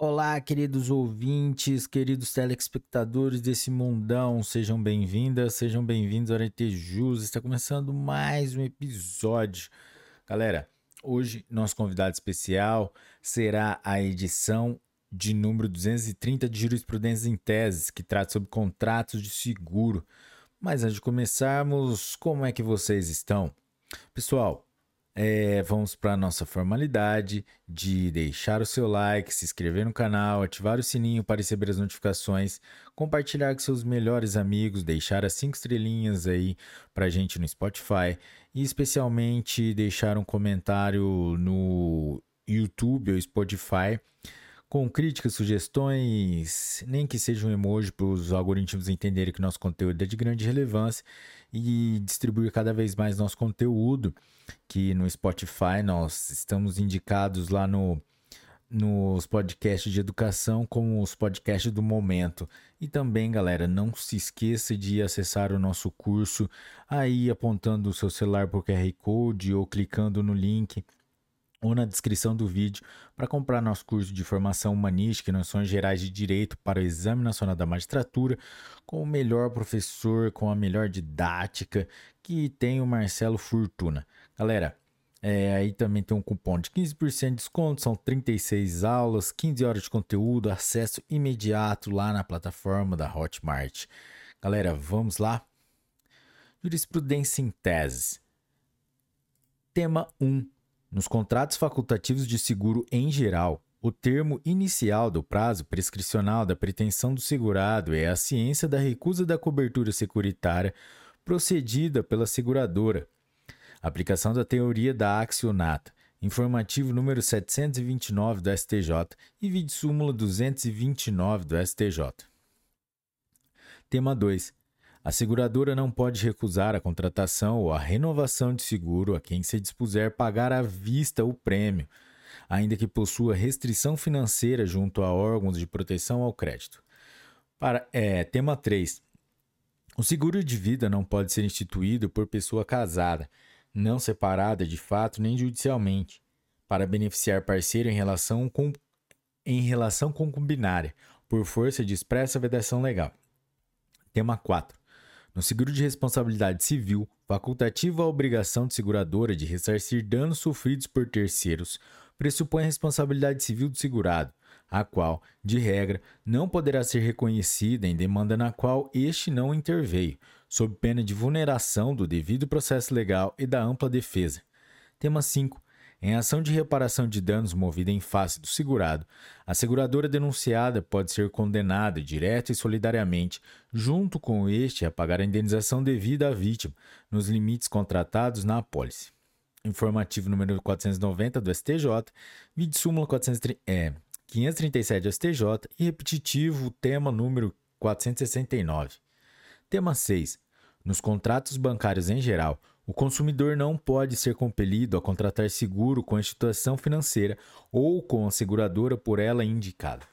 Olá, queridos ouvintes, queridos telespectadores desse mundão, sejam bem-vindas, sejam bem-vindos ao RT Jus. Está começando mais um episódio. Galera, hoje nosso convidado especial será a edição de número 230 de Jurisprudência em Teses, que trata sobre contratos de seguro. Mas antes de começarmos, como é que vocês estão? Pessoal, é, vamos para a nossa formalidade de deixar o seu like, se inscrever no canal, ativar o sininho para receber as notificações, compartilhar com seus melhores amigos, deixar as cinco estrelinhas aí para gente no Spotify e especialmente deixar um comentário no YouTube ou Spotify com críticas, sugestões, nem que seja um emoji para os algoritmos entenderem que nosso conteúdo é de grande relevância e distribuir cada vez mais nosso conteúdo, que no Spotify nós estamos indicados lá no nos podcasts de educação como os podcasts do momento. E também, galera, não se esqueça de acessar o nosso curso aí apontando o seu celular para o QR Code ou clicando no link ou na descrição do vídeo para comprar nosso curso de formação humanística e noções gerais de direito para o Exame Nacional da Magistratura, com o melhor professor, com a melhor didática que tem o Marcelo Fortuna. Galera, é, aí também tem um cupom de 15% de desconto, são 36 aulas, 15 horas de conteúdo, acesso imediato lá na plataforma da Hotmart. Galera, vamos lá? Jurisprudência em teses. Tema 1 nos contratos facultativos de seguro em geral, o termo inicial do prazo prescricional da pretensão do segurado é a ciência da recusa da cobertura securitária procedida pela seguradora. Aplicação da teoria da accionata. Informativo número 729 do STJ e vídeo súmula 229 do STJ. Tema 2. A seguradora não pode recusar a contratação ou a renovação de seguro a quem se dispuser pagar à vista o prêmio, ainda que possua restrição financeira junto a órgãos de proteção ao crédito. Para, é, tema 3. O seguro de vida não pode ser instituído por pessoa casada, não separada de fato nem judicialmente, para beneficiar parceiro em relação, com, em relação concumbinária, por força de expressa vedação legal. Tema 4. No seguro de responsabilidade civil, facultativa a obrigação de seguradora de ressarcir danos sofridos por terceiros pressupõe a responsabilidade civil do segurado, a qual, de regra, não poderá ser reconhecida em demanda na qual este não interveio, sob pena de vulneração do devido processo legal e da ampla defesa. Tema 5. Em ação de reparação de danos movida em face do segurado, a seguradora denunciada pode ser condenada direta e solidariamente, junto com este, a pagar a indenização devida à vítima, nos limites contratados na apólice. Informativo número 490 do STJ, vídeo súmula 430, é, 537 do STJ e repetitivo tema número 469. Tema 6. Nos contratos bancários em geral, o consumidor não pode ser compelido a contratar seguro com a instituição financeira ou com a seguradora por ela indicada.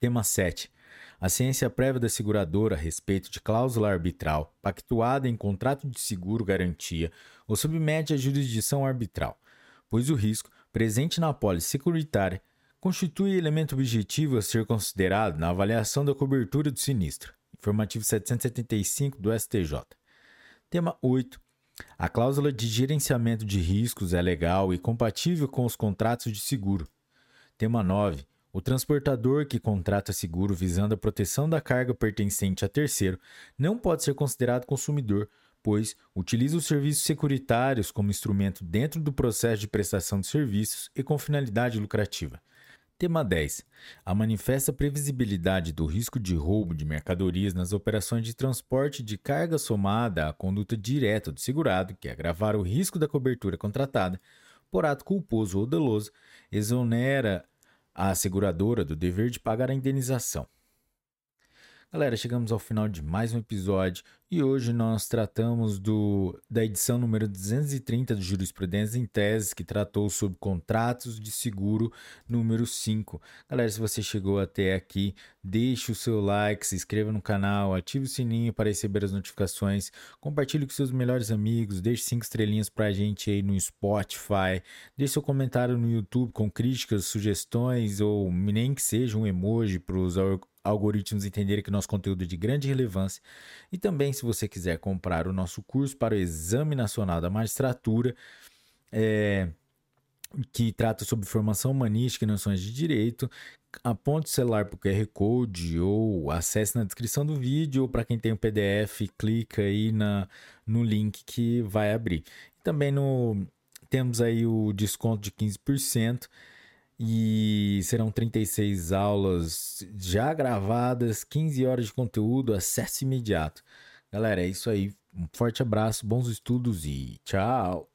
Tema 7. A ciência prévia da seguradora a respeito de cláusula arbitral, pactuada em contrato de seguro garantia, ou submete à jurisdição arbitral, pois o risco, presente na apólice securitária, constitui elemento objetivo a ser considerado na avaliação da cobertura do sinistro. Informativo 775 do STJ. Tema 8. A cláusula de gerenciamento de riscos é legal e compatível com os contratos de seguro. Tema 9. O transportador que contrata seguro visando a proteção da carga pertencente a terceiro não pode ser considerado consumidor, pois utiliza os serviços securitários como instrumento dentro do processo de prestação de serviços e com finalidade lucrativa. Tema 10. A manifesta previsibilidade do risco de roubo de mercadorias nas operações de transporte de carga somada à conduta direta do segurado, que é agravar o risco da cobertura contratada por ato culposo ou doloso, exonera a seguradora do dever de pagar a indenização. Galera, chegamos ao final de mais um episódio e hoje nós tratamos do, da edição número 230 do Jurisprudência em Tese, que tratou sobre contratos de seguro número 5. Galera, se você chegou até aqui, deixe o seu like, se inscreva no canal, ative o sininho para receber as notificações, compartilhe com seus melhores amigos, deixe cinco estrelinhas para a gente aí no Spotify, deixe seu comentário no YouTube com críticas, sugestões ou nem que seja um emoji para os algoritmos entenderem que nosso conteúdo é de grande relevância. E também, se você quiser comprar o nosso curso para o Exame Nacional da Magistratura, é, que trata sobre formação humanística e noções de direito, aponte o celular para o QR Code ou acesse na descrição do vídeo, ou para quem tem o PDF, clica aí na, no link que vai abrir. Também no, temos aí o desconto de 15% e serão 36 aulas já gravadas, 15 horas de conteúdo, acesso imediato. Galera, é isso aí. Um forte abraço, bons estudos e tchau!